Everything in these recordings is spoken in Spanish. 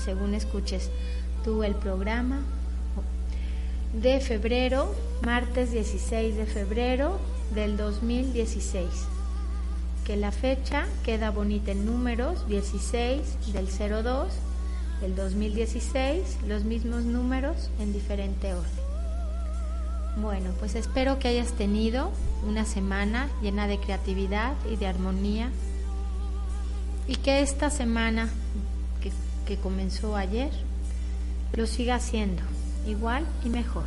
según escuches tú el programa, de febrero, martes 16 de febrero del 2016. Que la fecha queda bonita en números, 16 del 02 del 2016, los mismos números en diferente orden. Bueno, pues espero que hayas tenido una semana llena de creatividad y de armonía y que esta semana que, comenzó ayer lo siga haciendo igual y mejor.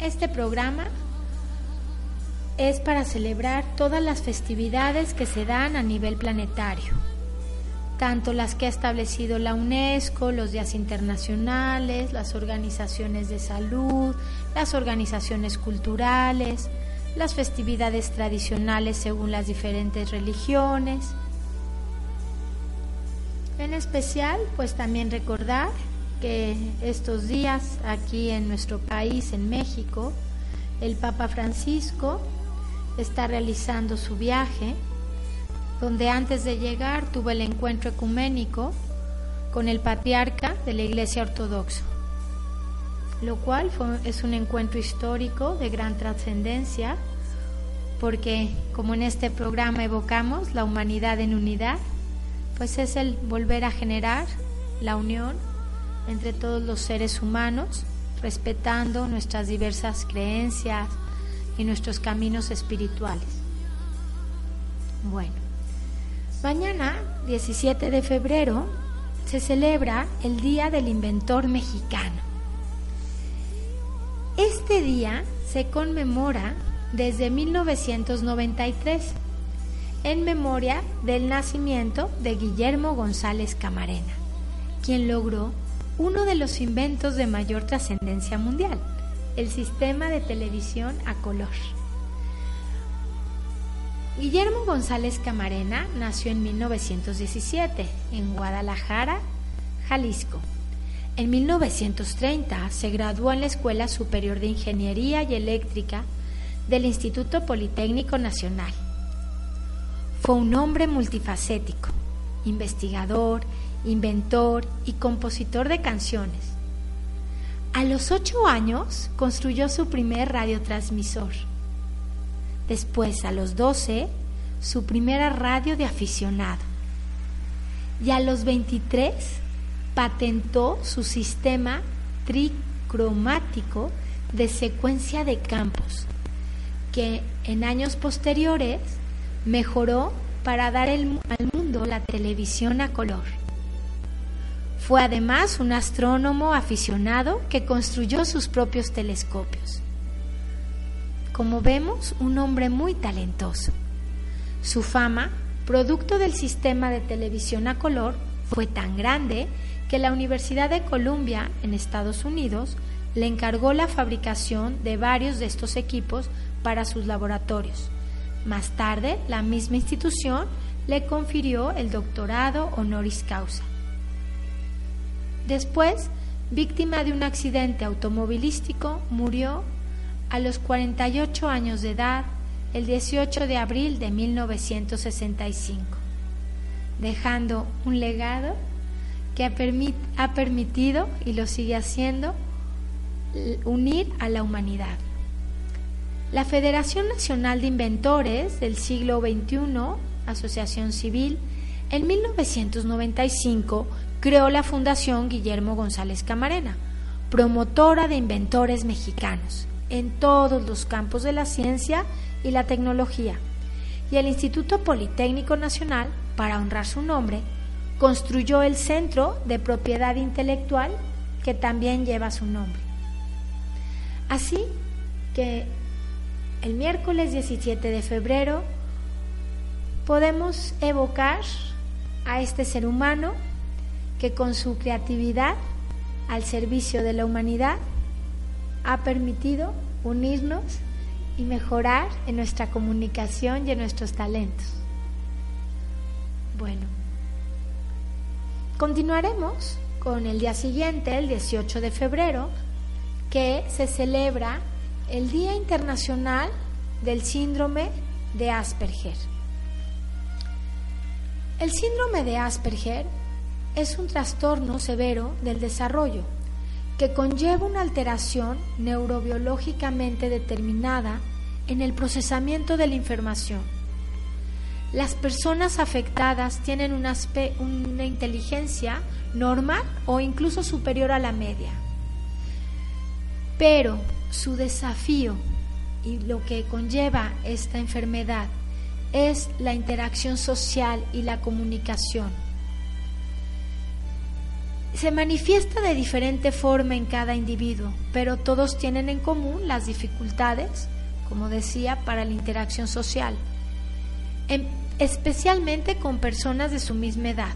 Este programa es para celebrar todas las festividades que se dan a nivel planetario, tanto las que ha establecido la UNESCO, los días internacionales, las organizaciones de salud, las organizaciones culturales, las festividades tradicionales según las diferentes religiones. Especial, pues también recordar que estos días aquí en nuestro país, en México, el Papa Francisco está realizando su viaje, donde antes de llegar tuvo el encuentro ecuménico con el patriarca de la Iglesia Ortodoxa, lo cual es un encuentro histórico de gran trascendencia, porque como en este programa evocamos la humanidad en unidad, pues es el volver a generar la unión entre todos los seres humanos, respetando nuestras diversas creencias y nuestros caminos espirituales. Bueno, mañana, 17 de febrero, se celebra el Día del Inventor Mexicano. Este día se conmemora desde 1993 en memoria del nacimiento de Guillermo González Camarena, quien logró uno de los inventos de mayor trascendencia mundial, el sistema de televisión a color. Guillermo González Camarena nació en 1917 en Guadalajara, Jalisco. En 1930 se graduó en la Escuela Superior de Ingeniería y Eléctrica del Instituto Politécnico Nacional. Fue un hombre multifacético, investigador, inventor y compositor de canciones. A los ocho años construyó su primer radiotransmisor. Después, a los 12, su primera radio de aficionado. Y a los 23, patentó su sistema tricromático de secuencia de campos, que en años posteriores mejoró para dar el- al mundo la televisión a color. Fue además un astrónomo aficionado que construyó sus propios telescopios. Como vemos, un hombre muy talentoso. Su fama, producto del sistema de televisión a color, fue tan grande que la Universidad de Columbia, en Estados Unidos, le encargó la fabricación de varios de estos equipos para sus laboratorios. Más tarde, la misma institución le confirió el doctorado honoris causa. Después, víctima de un accidente automovilístico, murió a los 48 años de edad el 18 de abril de 1965, dejando un legado que ha, permitido y lo sigue haciendo unir a la humanidad. La Federación Nacional de Inventores del siglo XXI, Asociación Civil, en 1995 creó la Fundación Guillermo González Camarena, promotora de inventores mexicanos en todos los campos de la ciencia y la tecnología, y el Instituto Politécnico Nacional, para honrar su nombre, construyó el Centro de Propiedad Intelectual que también lleva su nombre. Así que el miércoles 17 de febrero podemos evocar a este ser humano que con su creatividad al servicio de la humanidad ha permitido unirnos y mejorar en nuestra comunicación y en nuestros talentos. Bueno, continuaremos con el día siguiente, el 18 de febrero, que se celebra el Día Internacional del Síndrome de Asperger. El síndrome de Asperger es un trastorno severo del desarrollo que conlleva una alteración neurobiológicamente determinada en el procesamiento de la información. Las personas afectadas tienen una, inteligencia normal o incluso superior a la media. Pero su desafío y lo que conlleva esta enfermedad es la interacción social y la comunicación. Se manifiesta de diferente forma en cada individuo, pero todos tienen en común las dificultades, como decía, para la interacción social, especialmente con personas de su misma edad.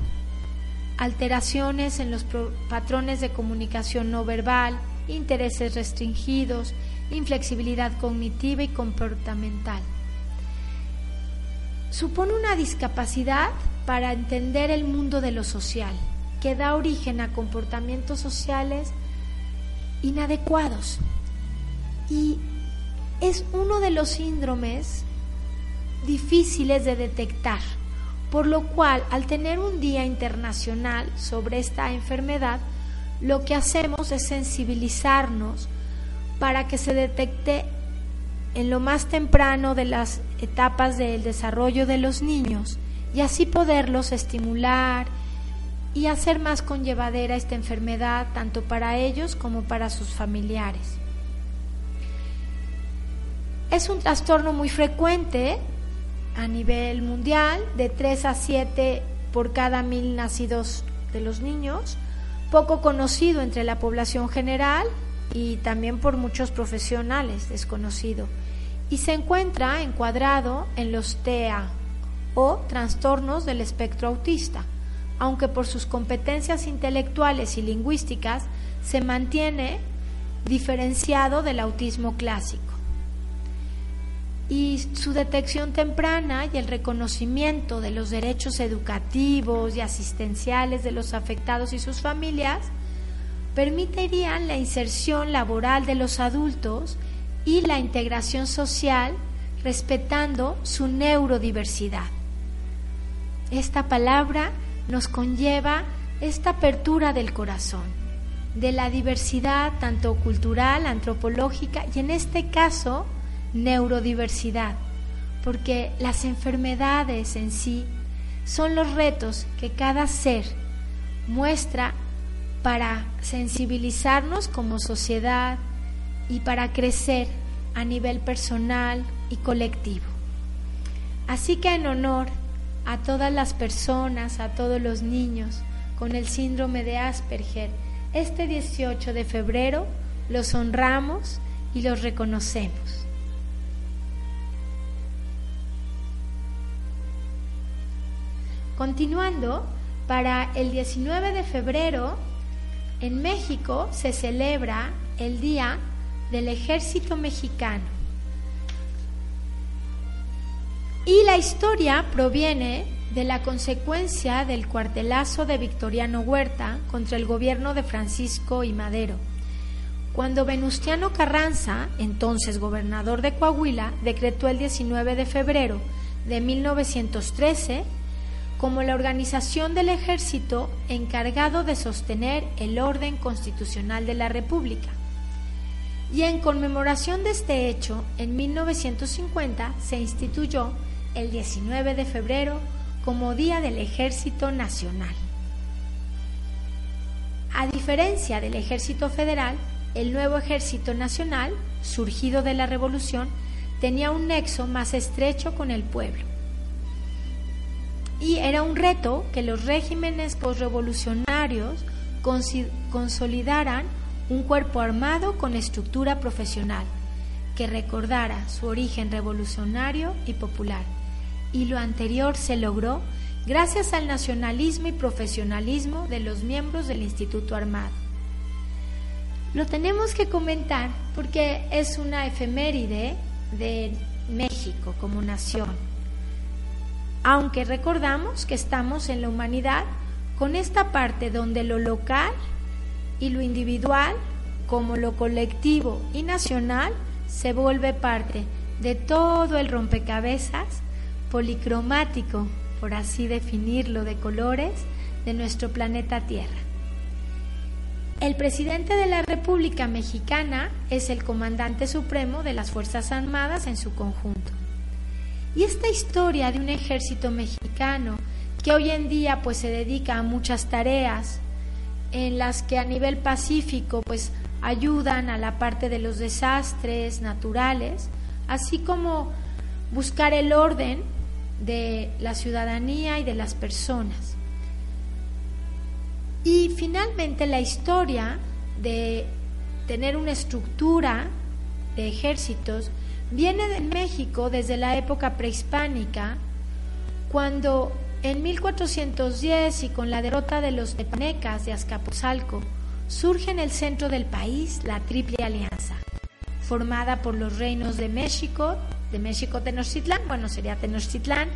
Alteraciones en los patrones de comunicación no verbal, intereses restringidos, inflexibilidad cognitiva y comportamental. Supone una discapacidad para entender el mundo de lo social que da origen a comportamientos sociales inadecuados. Y es uno de los síndromes difíciles de detectar, por lo cual al tener un día internacional sobre esta enfermedad, lo que hacemos es sensibilizarnos para que se detecte en lo más temprano de las etapas del desarrollo de los niños y así poderlos estimular y hacer más conllevadera esta enfermedad tanto para ellos como para sus familiares. Es un trastorno muy frecuente a nivel mundial, de 3 a 7 por cada mil nacidos de los niños, poco conocido entre la población general y también por muchos profesionales, desconocido, y se encuentra encuadrado en los TEA o trastornos del espectro autista aunque por sus competencias intelectuales y lingüísticas se mantiene diferenciado del autismo clásico. Y su detección temprana y el reconocimiento de los derechos educativos y asistenciales de los afectados y sus familias permitirían la inserción laboral de los adultos y la integración social respetando su neurodiversidad. Esta palabra nos conlleva esta apertura del corazón, de la diversidad tanto cultural, antropológica y en este caso neurodiversidad, porque las enfermedades en sí son los retos que cada ser muestra para sensibilizarnos como sociedad y para crecer a nivel personal y colectivo. Así que en honor a todas las personas, a todos los niños con el síndrome de Asperger. Este 18 de febrero los honramos y los reconocemos. Continuando, para el 19 de febrero en México se celebra el Día del Ejército Mexicano. Y la historia proviene de la consecuencia del cuartelazo de Victoriano Huerta contra el gobierno de Francisco y Madero, cuando Venustiano Carranza, entonces gobernador de Coahuila, decretó el 19 de febrero de 1913 como la organización del ejército encargado de sostener el orden constitucional de la República. Y en conmemoración de este hecho, en 1950 se instituyó el 19 de febrero como Día del Ejército Nacional. A diferencia del Ejército Federal, el nuevo Ejército Nacional, surgido de la Revolución, tenía un nexo más estrecho con el pueblo. Y era un reto que los regímenes postrevolucionarios consolidaran un cuerpo armado con estructura profesional, que recordara su origen revolucionario y popular y lo anterior se logró gracias al nacionalismo y profesionalismo de los miembros del Instituto Armado. Lo tenemos que comentar porque es una efeméride de México como nación. Aunque recordamos que estamos en la humanidad con esta parte donde lo local y lo individual, como lo colectivo y nacional, se vuelve parte de todo el rompecabezas policromático, por así definirlo, de colores de nuestro planeta Tierra. El presidente de la República Mexicana es el comandante supremo de las Fuerzas Armadas en su conjunto. Y esta historia de un ejército mexicano que hoy en día pues se dedica a muchas tareas en las que a nivel pacífico pues ayudan a la parte de los desastres naturales, así como buscar el orden de la ciudadanía y de las personas. Y finalmente la historia de tener una estructura de ejércitos viene de México desde la época prehispánica, cuando en 1410 y con la derrota de los tepanecas de Azcapotzalco, surge en el centro del país la Triple Alianza, formada por los reinos de México, de México Tenochtitlán, bueno, sería Tenochtitlán,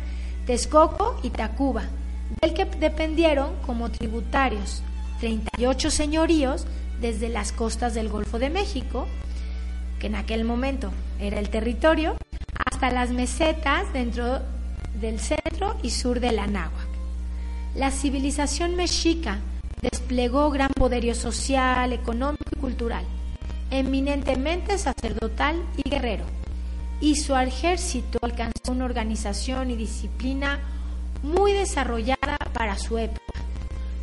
Texcoco y Tacuba, del que dependieron como tributarios 38 señoríos desde las costas del Golfo de México, que en aquel momento era el territorio, hasta las mesetas dentro del centro y sur de la Náhuac. La civilización mexica desplegó gran poderío social, económico y cultural, eminentemente sacerdotal y guerrero y su ejército alcanzó una organización y disciplina muy desarrollada para su época,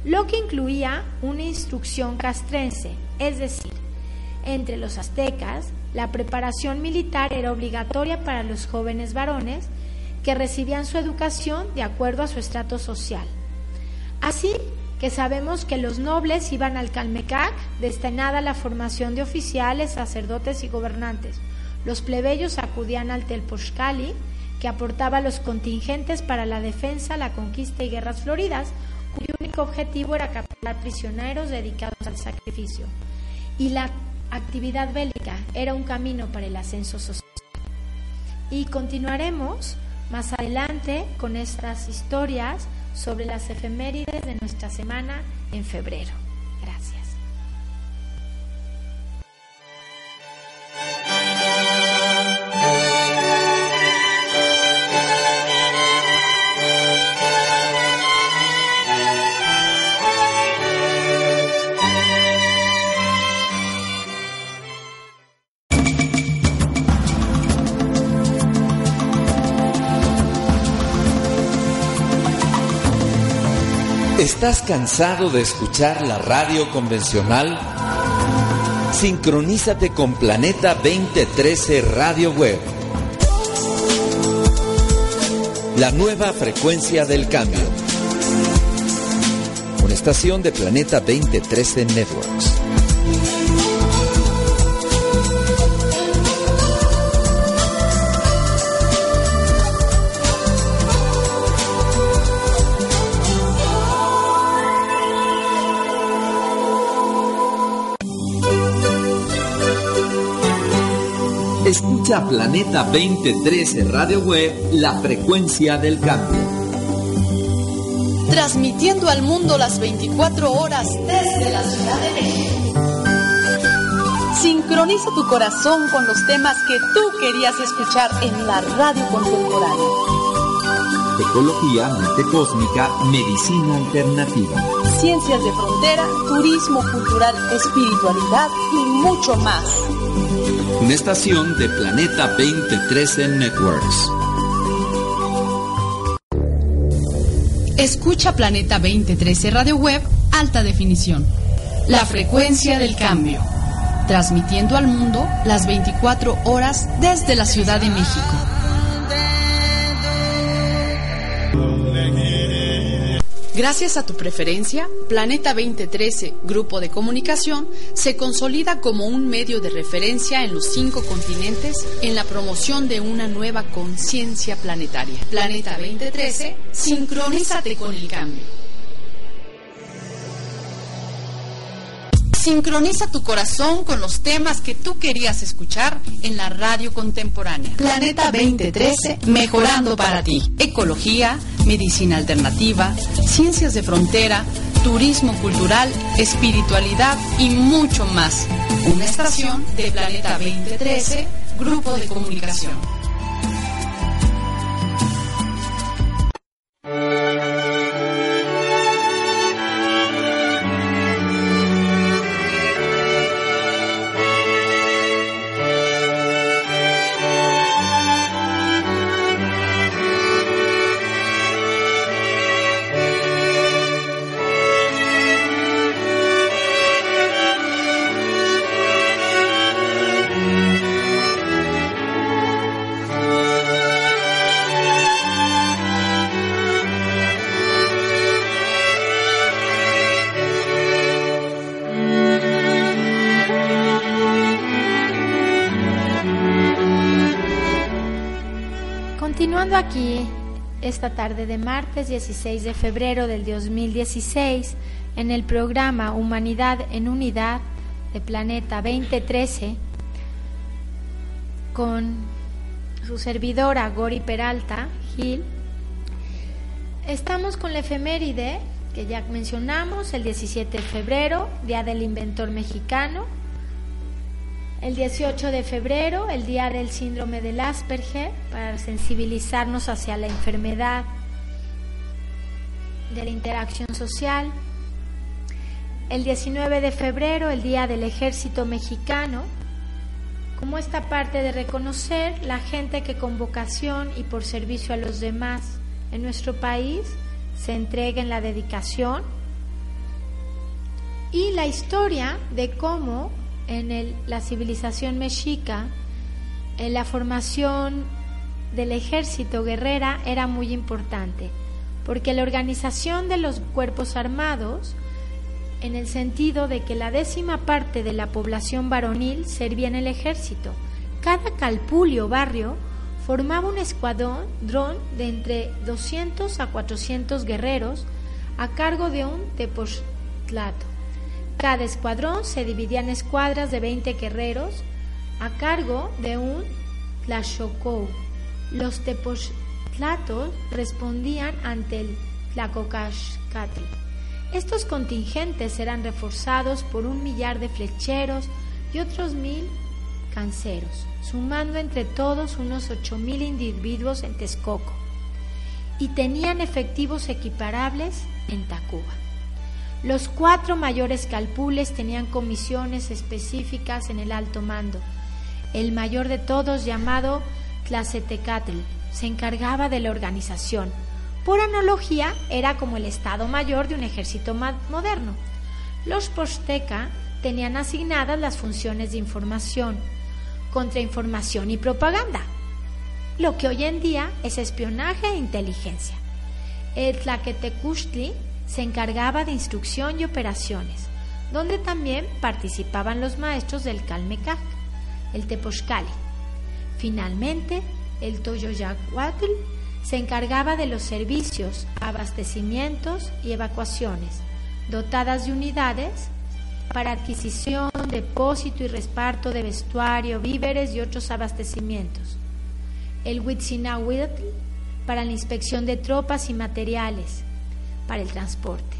lo que incluía una instrucción castrense, es decir, entre los aztecas, la preparación militar era obligatoria para los jóvenes varones que recibían su educación de acuerdo a su estrato social. Así que sabemos que los nobles iban al Calmecac destinada a la formación de oficiales, sacerdotes y gobernantes, los plebeyos acudían al Telpochcali, que aportaba los contingentes para la defensa, la conquista y guerras floridas, cuyo único objetivo era capturar prisioneros dedicados al sacrificio. Y la actividad bélica era un camino para el ascenso social. Y continuaremos más adelante con estas historias sobre las efemérides de nuestra semana en febrero. ¿Estás cansado de escuchar la radio convencional? Sincronízate con Planeta 2013 Radio Web. La nueva frecuencia del cambio. Una estación de Planeta 2013 Networks. Escucha Planeta 2013 Radio Web, la frecuencia del cambio. Transmitiendo al mundo las 24 horas desde la Ciudad de México. Sincroniza tu corazón con los temas que tú querías escuchar en la radio contemporánea. Ecología, mente cósmica, medicina alternativa. Ciencias de frontera, turismo cultural, espiritualidad y mucho más. Una estación de Planeta 2013 Networks. Escucha Planeta 2013 Radio Web Alta Definición. La frecuencia del cambio. Transmitiendo al mundo las 24 horas desde la Ciudad de México. Gracias a tu preferencia, Planeta 2013, Grupo de Comunicación, se consolida como un medio de referencia en los cinco continentes en la promoción de una nueva conciencia planetaria. Planeta 2013, sincronízate con el cambio. Sincroniza tu corazón con los temas que tú querías escuchar en la radio contemporánea. Planeta 2013, mejorando para ti. Ecología, medicina alternativa, ciencias de frontera, turismo cultural, espiritualidad y mucho más. Una estación de Planeta 2013, Grupo de Comunicación. Esta tarde de martes 16 de febrero del 2016 en el programa Humanidad en Unidad de Planeta 2013 con su servidora Gori Peralta Gil. Estamos con la efeméride que ya mencionamos, el 17 de febrero, Día del Inventor Mexicano. El 18 de febrero, el Día del Síndrome del Asperger, para sensibilizarnos hacia la enfermedad de la interacción social. El 19 de febrero, el Día del Ejército Mexicano, como esta parte de reconocer la gente que con vocación y por servicio a los demás en nuestro país se entrega en la dedicación y la historia de cómo en la civilización mexica en la formación del ejército guerrera era muy importante, porque la organización de los cuerpos armados, en el sentido de que la décima parte de la población varonil servía en el ejército, cada calpulio barrio formaba un escuadrón de entre 200 a 400 guerreros a cargo de un tepoztlato. Cada escuadrón se dividía en escuadras de 20 guerreros a cargo de un tlaxocou. Los tepoztlatos respondían ante el tlacocaxcatl. Estos contingentes eran reforzados por un millar de flecheros y otros mil canceros, sumando entre todos unos ocho mil individuos en Texcoco, y tenían efectivos equiparables en Tacuba. Los cuatro mayores calpules tenían comisiones específicas en el alto mando. El mayor de todos, llamado Tlazetecatl, se encargaba de la organización. Por analogía, era como el Estado Mayor de un ejército moderno. Los Posteca tenían asignadas las funciones de información, contrainformación y propaganda, lo que hoy en día es espionaje e inteligencia. El Tlaquetecuchtli se encargaba de instrucción y operaciones, donde también participaban los maestros del Calmecac, el Tepochcali. Finalmente, el Toyoyacuatl se encargaba de los servicios, abastecimientos y evacuaciones, dotadas de unidades para adquisición, depósito y reparto de vestuario, víveres y otros abastecimientos. El Huitzilahuitl para la inspección de tropas y materiales para el transporte.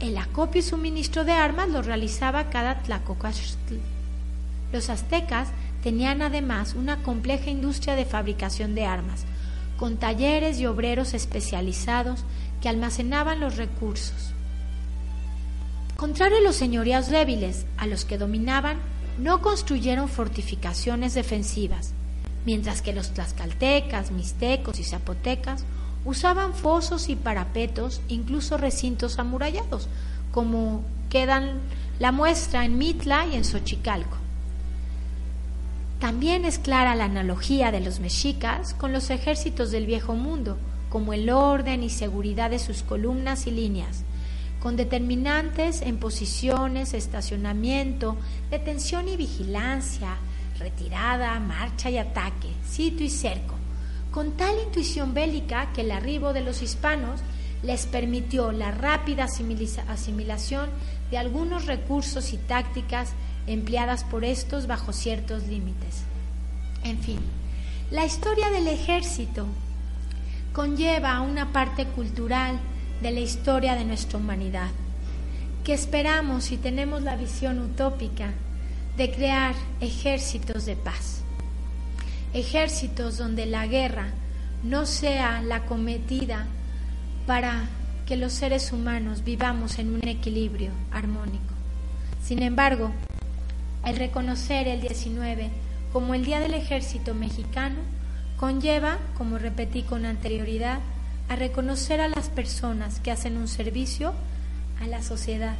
El acopio y suministro de armas lo realizaba cada Tlacocastl. Los aztecas tenían además una compleja industria de fabricación de armas, con talleres y obreros especializados que almacenaban los recursos. Contrario a los señorías débiles, a los que dominaban, no construyeron fortificaciones defensivas, mientras que los tlaxcaltecas, mixtecos y zapotecas usaban fosos y parapetos, incluso recintos amurallados, como quedan la muestra en Mitla y en Xochicalco. También es clara la analogía de los mexicas con los ejércitos del viejo mundo, como el orden y seguridad de sus columnas y líneas, con determinantes en posiciones, estacionamiento, detención y vigilancia, retirada, marcha y ataque, sitio y cerco, con tal intuición bélica que el arribo de los hispanos les permitió la rápida asimilación de algunos recursos y tácticas empleadas por estos bajo ciertos límites. En fin, la historia del ejército conlleva una parte cultural de la historia de nuestra humanidad, que esperamos si tenemos la visión utópica de crear ejércitos de paz, ejércitos donde la guerra no sea la cometida para que los seres humanos vivamos en un equilibrio armónico. Sin embargo, el reconocer el 19 como el Día del Ejército Mexicano conlleva, como repetí con anterioridad, a reconocer a las personas que hacen un servicio a la sociedad.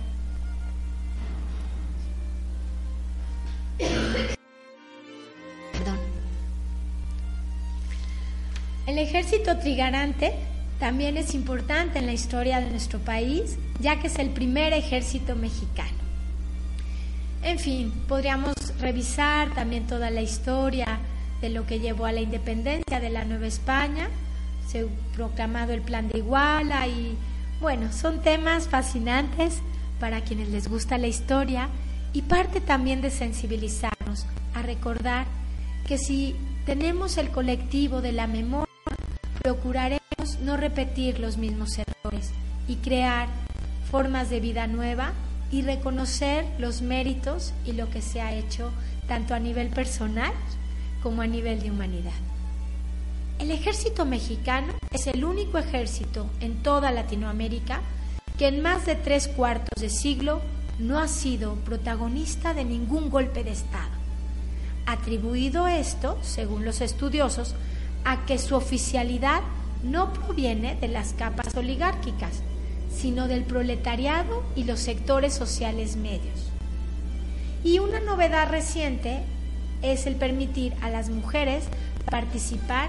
El ejército trigarante también es importante en la historia de nuestro país, ya que es el primer ejército mexicano. En fin, podríamos revisar también toda la historia de lo que llevó a la independencia de la Nueva España, se ha proclamado el Plan de Iguala y bueno, son temas fascinantes para quienes les gusta la historia y parte también de sensibilizarnos a recordar que si tenemos el colectivo de la memoria, procuraremos no repetir los mismos errores y crear formas de vida nueva y reconocer los méritos y lo que se ha hecho tanto a nivel personal como a nivel de humanidad. El ejército mexicano es el único ejército en toda Latinoamérica que en más de tres cuartos de siglo no ha sido protagonista de ningún golpe de Estado. Atribuido esto, según los estudiosos, a que su oficialidad no proviene de las capas oligárquicas, sino del proletariado y los sectores sociales medios. Y una novedad reciente es el permitir a las mujeres participar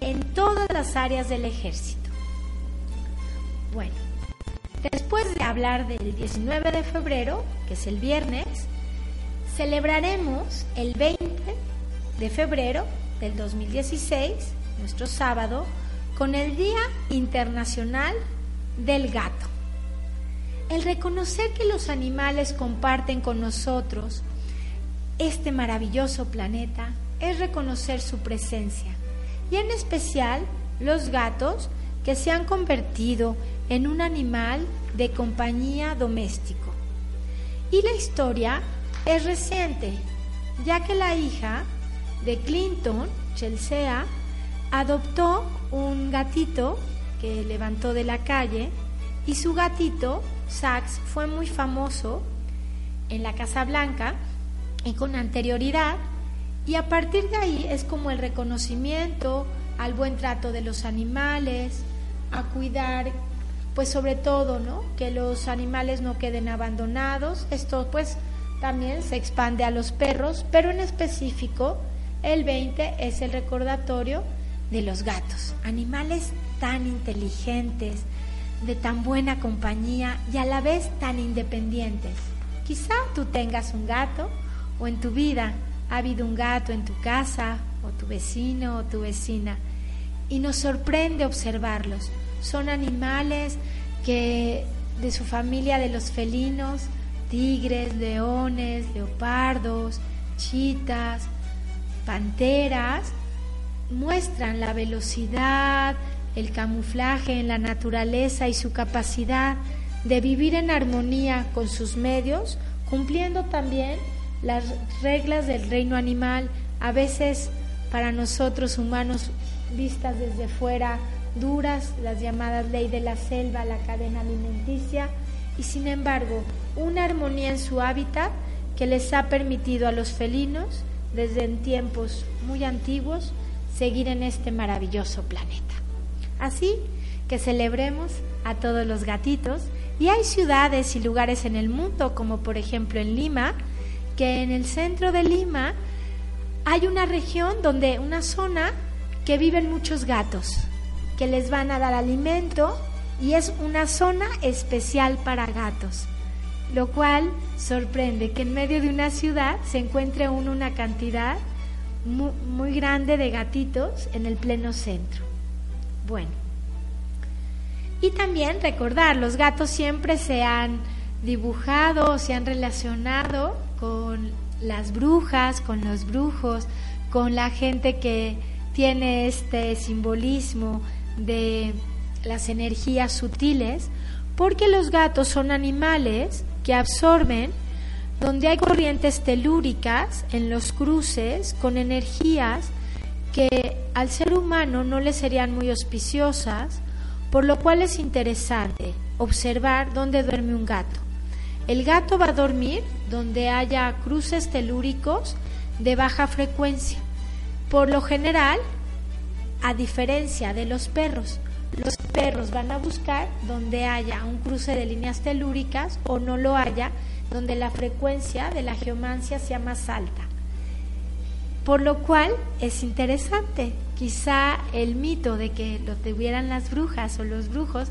en todas las áreas del ejército. Bueno, después de hablar del 19 de febrero, que es el viernes, celebraremos el 20 de febrero del 2016, nuestro sábado, con el Día Internacional del gato. El reconocer que los animales comparten con nosotros este maravilloso planeta es reconocer su presencia y en especial los gatos que se han convertido en un animal de compañía doméstico. Y la historia es reciente, ya que la hija de Clinton, Chelsea, adoptó un gatito que levantó de la calle y su gatito, Sax, fue muy famoso en la Casa Blanca y con anterioridad y a partir de ahí es como el reconocimiento al buen trato de los animales, a cuidar pues sobre todo, ¿no? Que los animales no queden abandonados. Esto pues también se expande a los perros, pero en específico el 20 es el recordatorio de los gatos, animales tan inteligentes, de tan buena compañía y a la vez tan independientes. Quizá tú tengas un gato o en tu vida ha habido un gato en tu casa o tu vecino o tu vecina y nos sorprende observarlos. Son animales que de su familia de los felinos tigres, leones, leopardos, chitas, panteras, muestran la velocidad, el camuflaje en la naturaleza y su capacidad de vivir en armonía con sus medios, cumpliendo también las reglas del reino animal, a veces para nosotros humanos vistas desde fuera duras, las llamadas ley de la selva, la cadena alimenticia, y sin embargo una armonía en su hábitat que les ha permitido a los felinos, desde en tiempos muy antiguos, seguir en este maravilloso planeta. Así que celebremos a todos los gatitos y hay ciudades y lugares en el mundo, como por ejemplo en Lima, que en el centro de Lima hay una región donde una zona que viven muchos gatos, que les van a dar alimento y es una zona especial para gatos, lo cual sorprende que en medio de una ciudad se encuentre una cantidad muy grande de gatitos en el pleno centro. Bueno, y también recordar, los gatos siempre se han dibujado, se han relacionado con las brujas, con los brujos, con la gente que tiene este simbolismo de las energías sutiles, porque los gatos son animales que absorben donde hay corrientes telúricas en los cruces con energías que al ser humano no le serían muy auspiciosas, por lo cual es interesante observar dónde duerme un gato. El gato va a dormir donde haya cruces telúricos de baja frecuencia. Por lo general, a diferencia de los perros, los perros van a buscar donde haya un cruce de líneas telúricas o no lo haya, donde la frecuencia de la geomancia sea más alta. Por lo cual es interesante, quizá el mito de que lo tuvieran las brujas o los brujos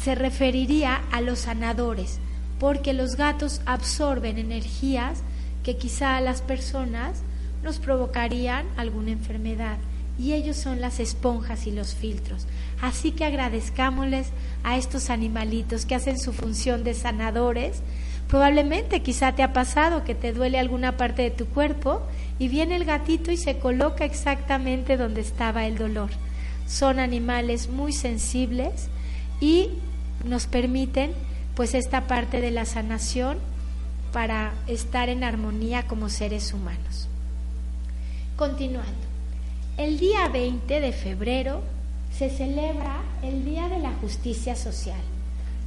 se referiría a los sanadores, porque los gatos absorben energías que quizá a las personas nos provocarían alguna enfermedad y ellos son las esponjas y los filtros. Así que agradezcámosles a estos animalitos que hacen su función de sanadores. Probablemente quizá te ha pasado que te duele alguna parte de tu cuerpo y viene el gatito y se coloca exactamente donde estaba el dolor. Son animales muy sensibles y nos permiten pues esta parte de la sanación para estar en armonía como seres humanos. Continuando. El día 20 de febrero se celebra el Día de la Justicia Social.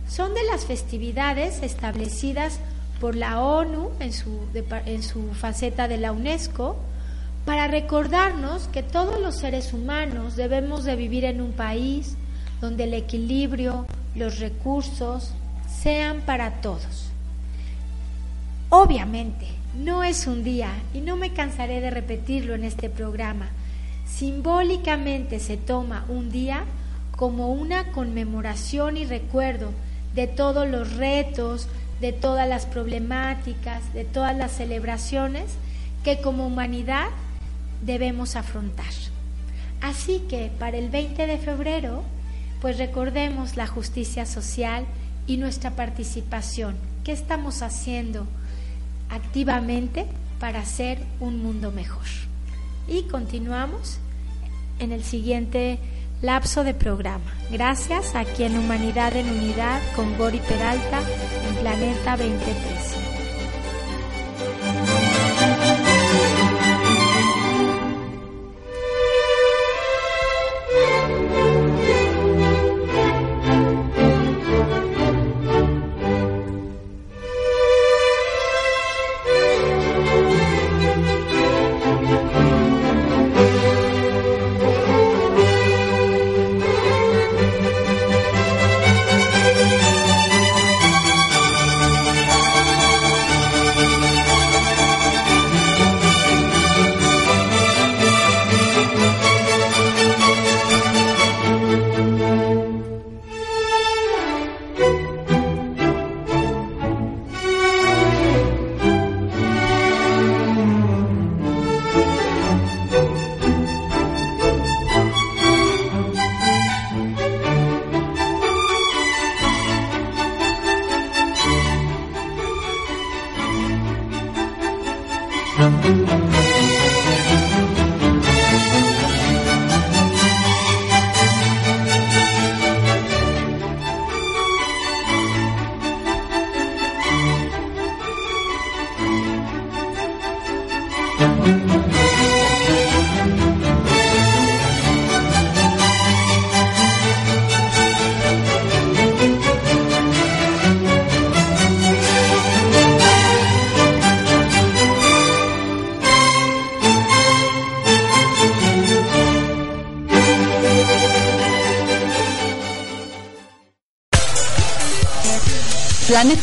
Son de las festividades establecidas por la ONU en su, en su faceta de la UNESCO para recordarnos que todos los seres humanos debemos de vivir en un país donde el equilibrio, los recursos sean para todos. Obviamente, no es un día, y no me cansaré de repetirlo en este programa, simbólicamente se toma un día como una conmemoración y recuerdo de todos los retos, de todas las problemáticas, de todas las celebraciones que como humanidad debemos afrontar. Así que para el 20 de febrero, pues recordemos la justicia social y nuestra participación. ¿Qué estamos haciendo activamente para hacer un mundo mejor? Y continuamos en el siguiente lapso de programa. Gracias aquí en Humanidad en Unidad con Gori Peralta en Planeta 2013.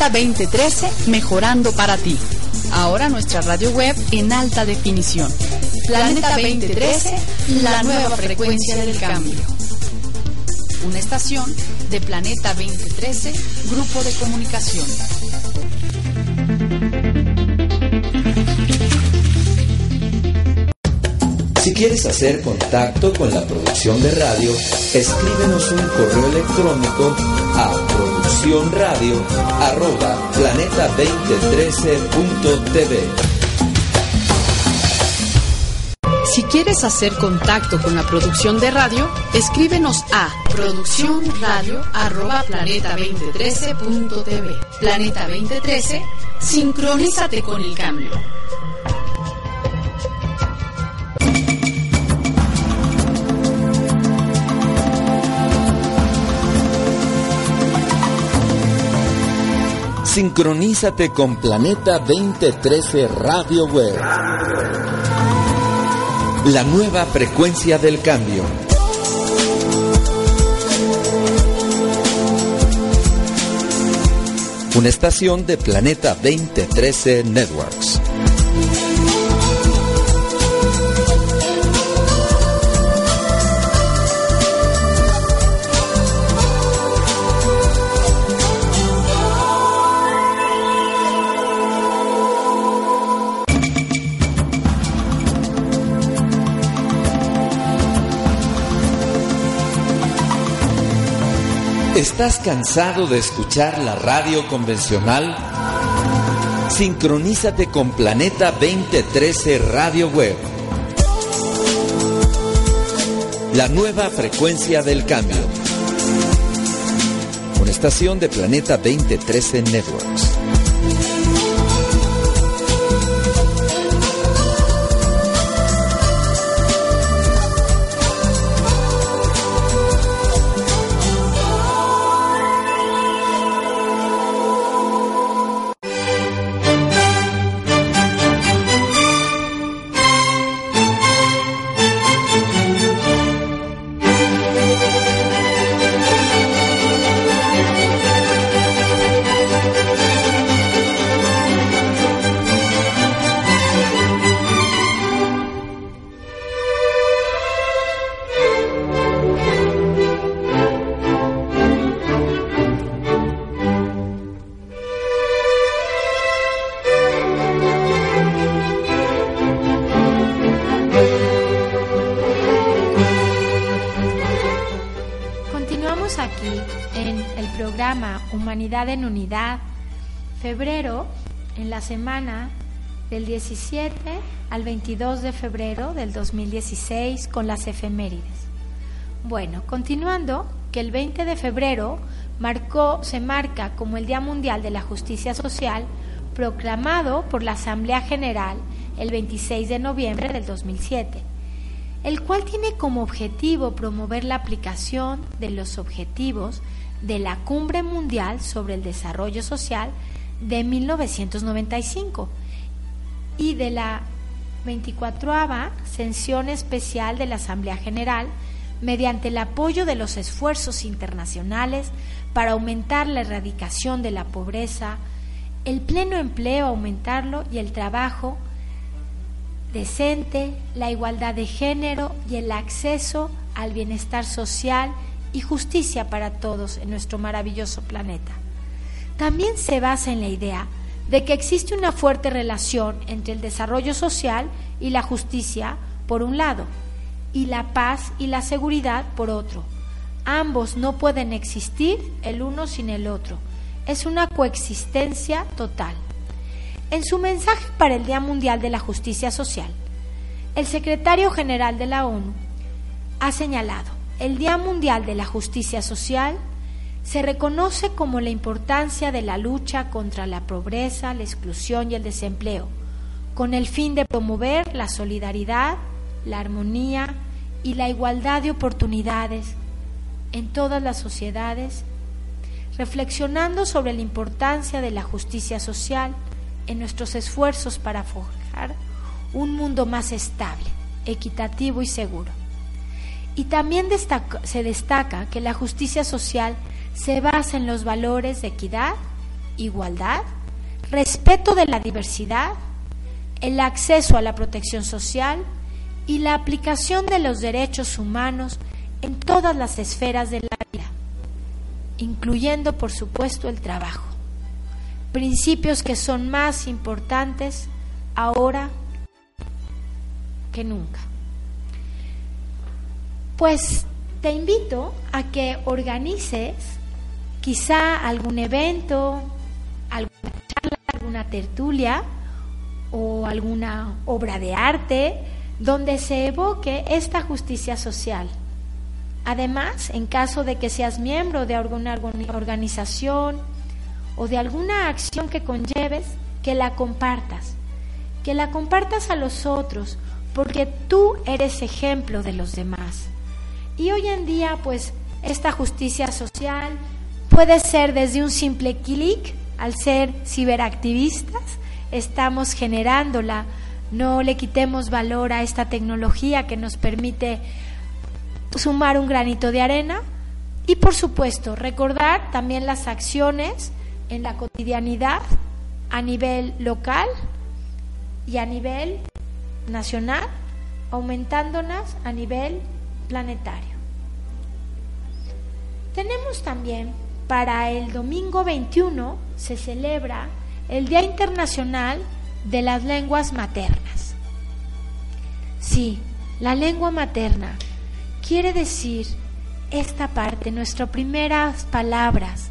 Planeta 2013, mejorando para ti. Ahora nuestra radio web en alta definición. Planeta 2013, la nueva frecuencia del cambio. Una estación de Planeta 2013, Grupo de Comunicación. Si quieres hacer contacto con la producción de radio, escríbenos un correo electrónico a producciónradio arroba planeta2013.tv. Si quieres hacer contacto con la producción de radio, escríbenos a producciónradio.planeta2013.tv. Planeta 2013, sincronízate con el cambio. Sincronízate con Planeta 2013 Radio Web. La nueva frecuencia del cambio. Una estación de Planeta 2013 Networks. ¿Estás cansado de escuchar la radio convencional? Sincronízate con Planeta 2013 Radio Web. La nueva frecuencia del cambio. Una estación de Planeta 2013 Networks. Semana del 17 al 22 de febrero del 2016 con las efemérides. Bueno, continuando, que el 20 de febrero marcó, se marca como el Día Mundial de la Justicia Social, proclamado por la Asamblea General el 26 de noviembre del 2007 el cual tiene como objetivo promover la aplicación de los objetivos de la Cumbre Mundial sobre el Desarrollo Social de 1995 y de la 24 sesión especial de la Asamblea General mediante el apoyo de los esfuerzos internacionales para aumentar la erradicación de la pobreza, el pleno empleo, aumentarlo y el trabajo decente, la igualdad de género y el acceso al bienestar social y justicia para todos en nuestro maravilloso planeta. También se basa en la idea de que existe una fuerte relación entre el desarrollo social y la justicia por un lado, y la paz y la seguridad por otro. Ambos no pueden existir el uno sin el otro. Es una coexistencia total. En su mensaje para el Día Mundial de la Justicia Social, el secretario general de la ONU ha señalado, el Día Mundial de la Justicia Social se reconoce como la importancia de la lucha contra la pobreza, la exclusión y el desempleo, con el fin de promover la solidaridad, la armonía y la igualdad de oportunidades en todas las sociedades, reflexionando sobre la importancia de la justicia social en nuestros esfuerzos para forjar un mundo más estable, equitativo y seguro. Y también se destaca que la justicia social se basa en los valores de equidad, igualdad, respeto de la diversidad, el acceso a la protección social y la aplicación de los derechos humanos en todas las esferas de la vida, incluyendo por supuesto el trabajo. Principios que son más importantes ahora que nunca. Pues te invito a que organices quizá algún evento, alguna charla, alguna tertulia o alguna obra de arte donde se evoque esta justicia social. Además, en caso de que seas miembro de alguna organización o de alguna acción que conlleves, que la compartas, que la compartas a los otros, porque tú eres ejemplo de los demás. Y hoy en día, pues, esta justicia social puede ser desde un simple clic, al ser ciberactivistas, estamos generándola, no le quitemos valor a esta tecnología que nos permite sumar un granito de arena y por supuesto recordar también las acciones en la cotidianidad a nivel local y a nivel nacional, aumentándolas a nivel planetario. Tenemos también para el domingo 21 se celebra el Día Internacional de las Lenguas Maternas. Sí, la lengua materna quiere decir esta parte, nuestras primeras palabras,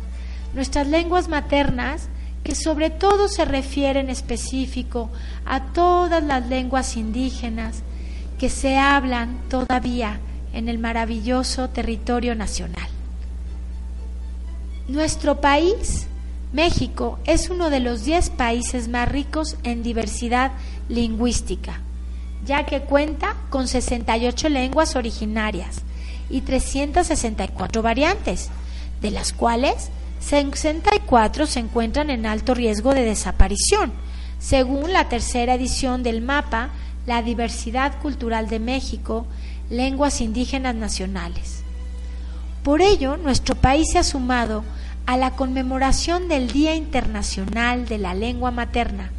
nuestras lenguas maternas que sobre todo se refieren específico a todas las lenguas indígenas que se hablan todavía en el maravilloso territorio nacional. Nuestro país, México, es uno de los 10 países más ricos en diversidad lingüística, ya que cuenta con 68 lenguas originarias y 364 variantes, de las cuales 64 se encuentran en alto riesgo de desaparición, según la tercera edición del mapa La diversidad cultural de México, lenguas indígenas nacionales. Por ello, nuestro país se ha sumado a la conmemoración del Día Internacional de la Lengua Materna,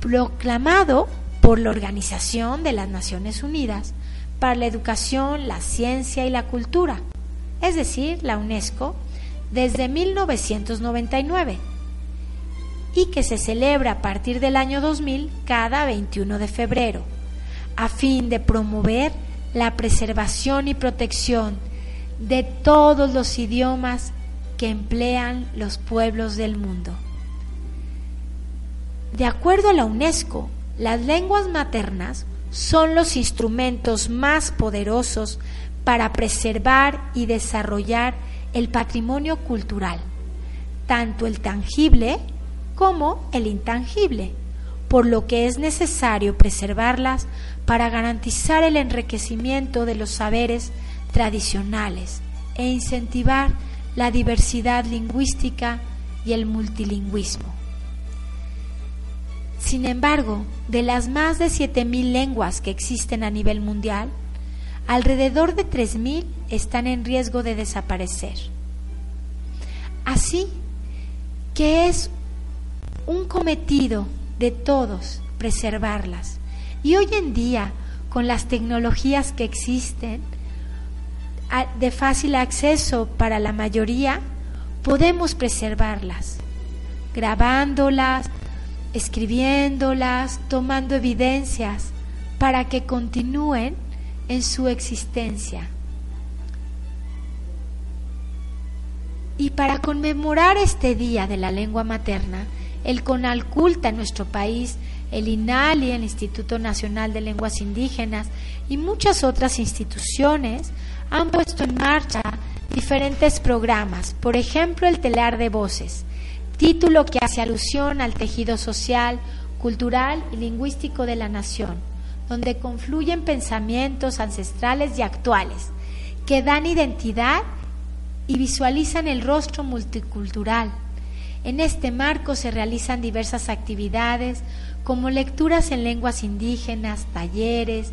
proclamado por la Organización de las Naciones Unidas para la Educación, la Ciencia y la Cultura, es decir, la UNESCO, desde 1999 y que se celebra a partir del año 2000 cada 21 de febrero, a fin de promover la preservación y protección de todos los idiomas que emplean los pueblos del mundo. De acuerdo a la UNESCO, las lenguas maternas son los instrumentos más poderosos para preservar y desarrollar el patrimonio cultural, tanto el tangible como el intangible, por lo que es necesario preservarlas para garantizar el enriquecimiento de los saberes tradicionales e incentivar la diversidad lingüística y el multilingüismo. Sin embargo, de las más de 7.000 lenguas que existen a nivel mundial, alrededor de 3.000 están en riesgo de desaparecer. Así que es un cometido de todos preservarlas. Y hoy en día, con las tecnologías que existen, de fácil acceso para la mayoría, podemos preservarlas, grabándolas, escribiéndolas, tomando evidencias para que continúen en su existencia. Y para conmemorar este Día de la Lengua Materna, el CONALCULTA en nuestro país, el INALI, el Instituto Nacional de Lenguas Indígenas y muchas otras instituciones han puesto en marcha diferentes programas, por ejemplo el Telar de Voces, título que hace alusión al tejido social, cultural y lingüístico de la nación, donde confluyen pensamientos ancestrales y actuales que dan identidad y visualizan el rostro multicultural. En este marco se realizan diversas actividades como lecturas en lenguas indígenas, talleres,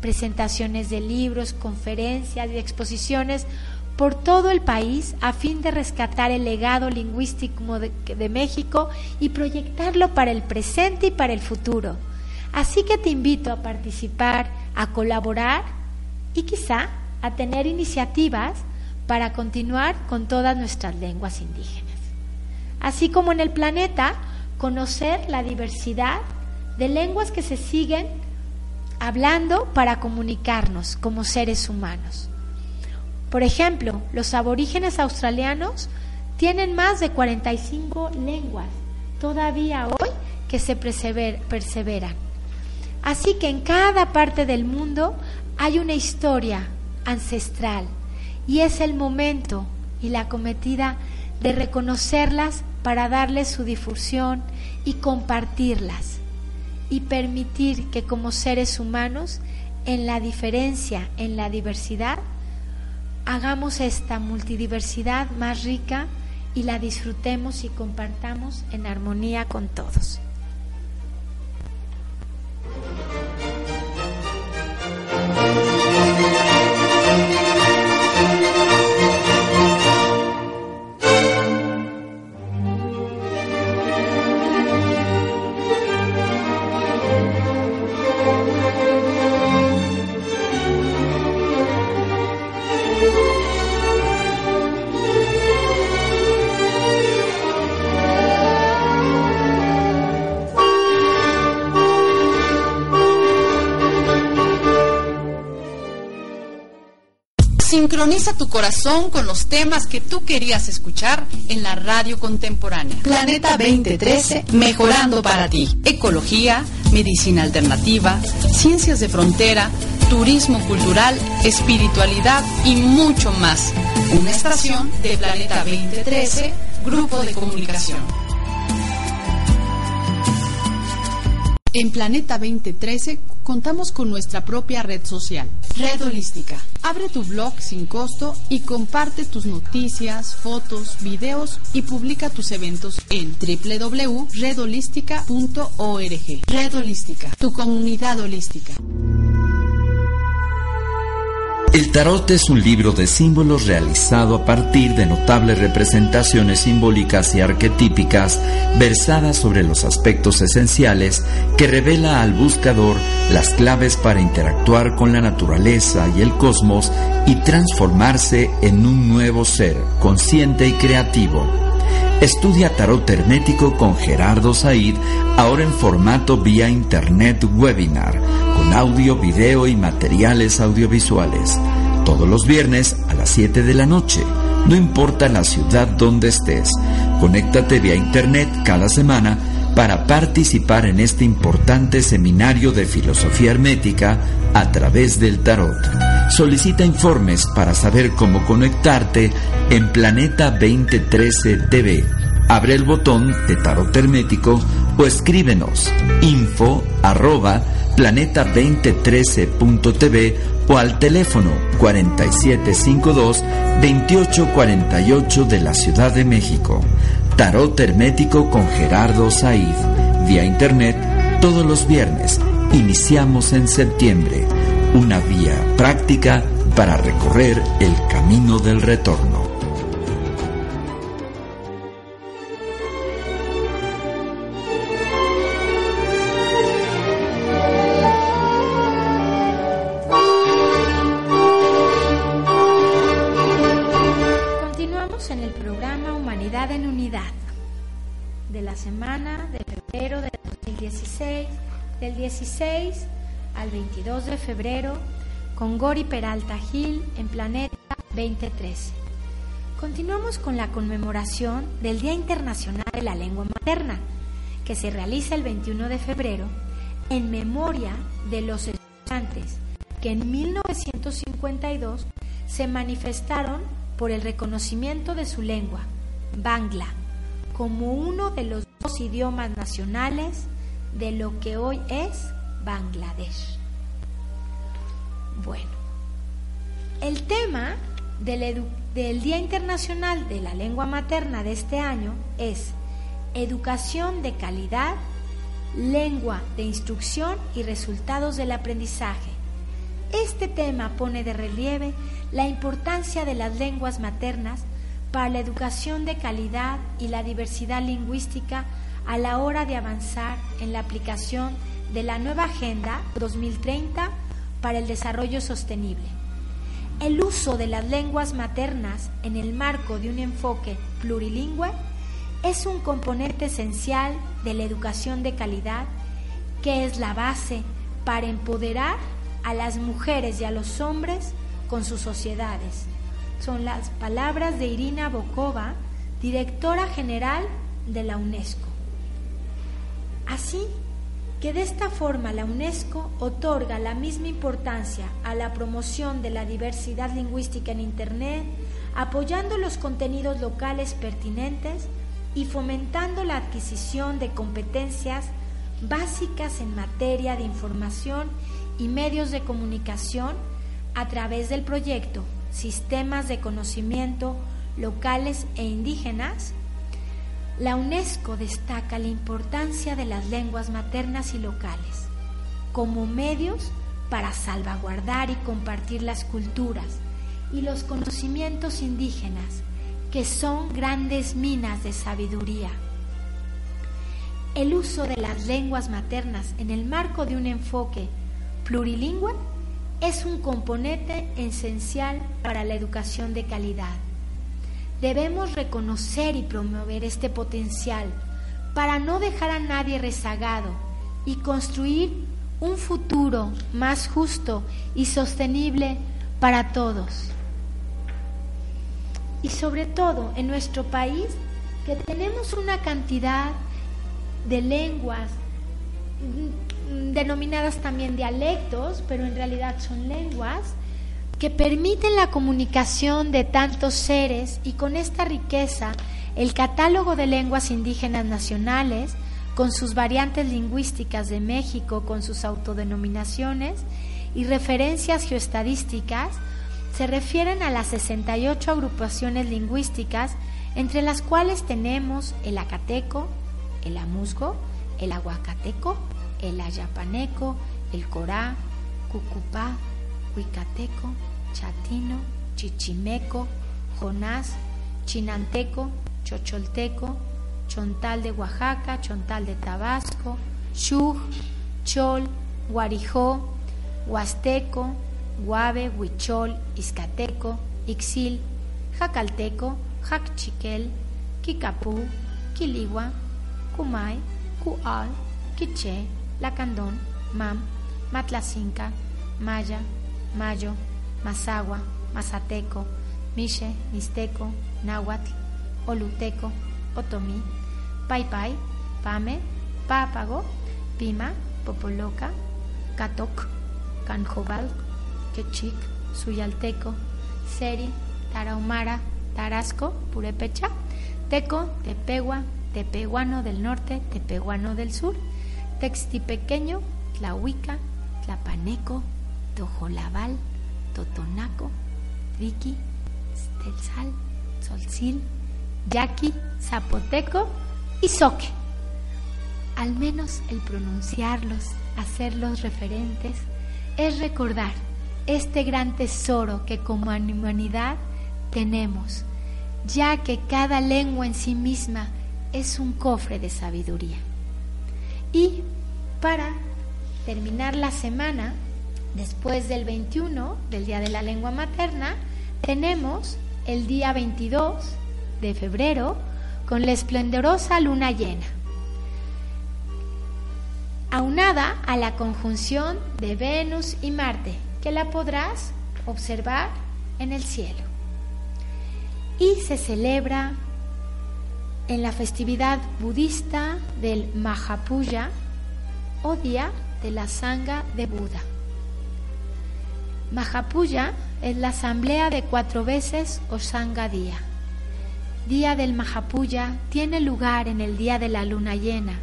presentaciones de libros, conferencias y exposiciones por todo el país a fin de rescatar el legado lingüístico de, México y proyectarlo para el presente y para el futuro. Así que te invito a participar, a colaborar y quizá a tener iniciativas para continuar con todas nuestras lenguas indígenas. Así como en el planeta, conocer la diversidad de lenguas que se siguen hablando para comunicarnos como seres humanos. Por ejemplo, los aborígenes australianos tienen más de 45 lenguas todavía hoy que se perseveran. Así que en cada parte del mundo hay una historia ancestral y es el momento y la cometida de reconocerlas para darles su difusión y compartirlas y permitir que como seres humanos, en la diferencia, en la diversidad, hagamos esta multidiversidad más rica y la disfrutemos y compartamos en armonía con todos. Sincroniza tu corazón con los temas que tú querías escuchar en la radio contemporánea. Planeta 2013, mejorando para ti. Ecología, medicina alternativa, ciencias de frontera, turismo cultural, espiritualidad y mucho más. Una estación de Planeta 2013, Grupo de Comunicación. En Planeta 2013 contamos con nuestra propia red social, Red Holística. Abre tu blog sin costo y comparte tus noticias, fotos, videos y publica tus eventos en www.redholística.org. Red Holística, tu comunidad holística. El tarot es un libro de símbolos realizado a partir de notables representaciones simbólicas y arquetípicas versadas sobre los aspectos esenciales que revela al buscador las claves para interactuar con la naturaleza y el cosmos y transformarse en un nuevo ser consciente y creativo. Estudia tarot hermético con Gerardo Said, ahora en formato vía internet webinar, con audio, video y materiales audiovisuales. Todos los viernes a las 7 de la noche. No importa la ciudad donde estés, conéctate vía internet cada semana para participar en este importante seminario de filosofía hermética a través del tarot. Solicita informes para saber cómo conectarte en Planeta 2013 TV. Abre el botón de tarot hermético o escríbenos info arroba planeta2013.tv o al teléfono 4752-2848 de la Ciudad de México. Tarot Hermético con Gerardo Said. Vía Internet todos los viernes. Iniciamos en septiembre. Una vía práctica para recorrer el camino del retorno. Febrero, con Gori Peralta Gil en Planeta 2013. Continuamos con la conmemoración del Día Internacional de la Lengua Materna, que se realiza el 21 de febrero en memoria de los estudiantes que en 1952 se manifestaron por el reconocimiento de su lengua, Bangla, como uno de los dos idiomas nacionales de lo que hoy es Bangladesh. Bueno, el tema del, Día Internacional de la Lengua Materna de este año es Educación de calidad, lengua de instrucción y resultados del aprendizaje. Este tema pone de relieve la importancia de las lenguas maternas para la educación de calidad y la diversidad lingüística a la hora de avanzar en la aplicación de la nueva Agenda 2030 para el Desarrollo Sostenible. El uso de las lenguas maternas en el marco de un enfoque plurilingüe es un componente esencial de la educación de calidad que es la base para empoderar a las mujeres y a los hombres con sus sociedades. Son las palabras de Irina Bokova, directora general de la UNESCO. Así que de esta forma la UNESCO otorga la misma importancia a la promoción de la diversidad lingüística en Internet, apoyando los contenidos locales pertinentes y fomentando la adquisición de competencias básicas en materia de información y medios de comunicación a través del proyecto Sistemas de Conocimiento Locales e Indígenas la UNESCO destaca la importancia de las lenguas maternas y locales como medios para salvaguardar y compartir las culturas y los conocimientos indígenas, que son grandes minas de sabiduría. El uso de las lenguas maternas en el marco de un enfoque plurilingüe es un componente esencial para la educación de calidad. Debemos reconocer y promover este potencial para no dejar a nadie rezagado y construir un futuro más justo y sostenible para todos. Y sobre todo en nuestro país, que tenemos una cantidad de lenguas mm, denominadas también dialectos, pero en realidad son lenguas, que permiten la comunicación de tantos seres y con esta riqueza el catálogo de lenguas indígenas nacionales, con sus variantes lingüísticas de México, con sus autodenominaciones y referencias geoestadísticas, se refieren a las 68 agrupaciones lingüísticas, entre las cuales tenemos el acateco, el amusgo, el aguacateco, el ayapaneco, el corá, cucupá, huicateco, chatino, chichimeco, jonás, chinanteco, chocholteco, chontal de Oaxaca, chontal de Tabasco, chuj, chol, guarijó, huasteco, guave, huichol, izcateco, ixil, jacalteco, jacchiquel, kikapú, quiligua, cumay, cual, quiché, lacandón, mam, matlacinca, maya, mayo, Mazagua, Mazateco, Miche, Mixteco, Náhuatl, Oluteco, Otomí, Paipai, Pame, Pápago, Pima, Popoloca, Catoc, Canjobal, Quechic, Suyalteco, Seri, Tarahumara, Tarasco, Purepecha, Teco, Tepegua, Tepehuano del norte, Tepehuano del sur, Textipequeño, Tlahuica, Tlapaneco, Tojolabal, Totonaco, Ricky, Stelsal, Solcil, Yaqui, Zapoteco y Soque. Al menos el pronunciarlos, hacerlos referentes, es recordar este gran tesoro que como humanidad tenemos, ya que cada lengua en sí misma es un cofre de sabiduría. Y para terminar la semana, Después del 21, del Día de la Lengua Materna, tenemos el día 22 de febrero con la esplendorosa luna llena, aunada a la conjunción de Venus y Marte, que la podrás observar en el cielo. Y se celebra en la festividad budista del Mahapuja o Día de la Sangha de Buda. Mahapuja es la asamblea de cuatro veces o Sangha Día. Día del Mahapuja tiene lugar en el día de la luna llena.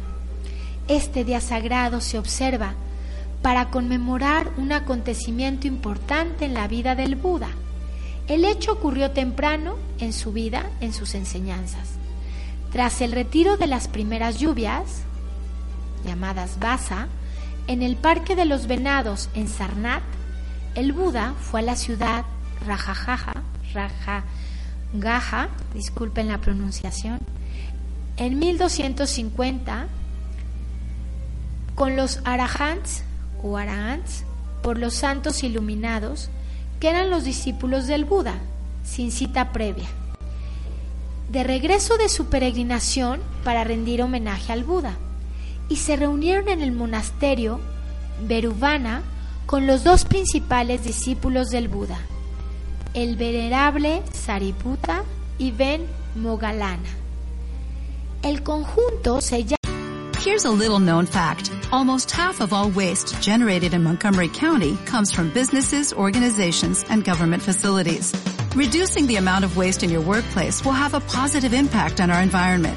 Este día sagrado se observa para conmemorar un acontecimiento importante en la vida del Buda. El hecho ocurrió temprano en su vida, en sus enseñanzas. Tras el retiro de las primeras lluvias, llamadas Vasa, en el Parque de los Venados en Sarnath, el Buda fue a la ciudad Rajajaja, Rajagaha, disculpen la pronunciación, en 1250 con los arahants o arahants por los santos iluminados que eran los discípulos del Buda, sin cita previa. De regreso de su peregrinación para rendir homenaje al Buda, y se reunieron en el monasterio Veruvana con los dos principales discípulos del Buda, el venerable Sariputta y Ben Mogalana. El conjunto se llama Here's a little known fact. Almost half of all waste generated in Montgomery County comes from businesses, organizations, and government facilities. Reducing the amount of waste in your workplace will have a positive impact on our environment.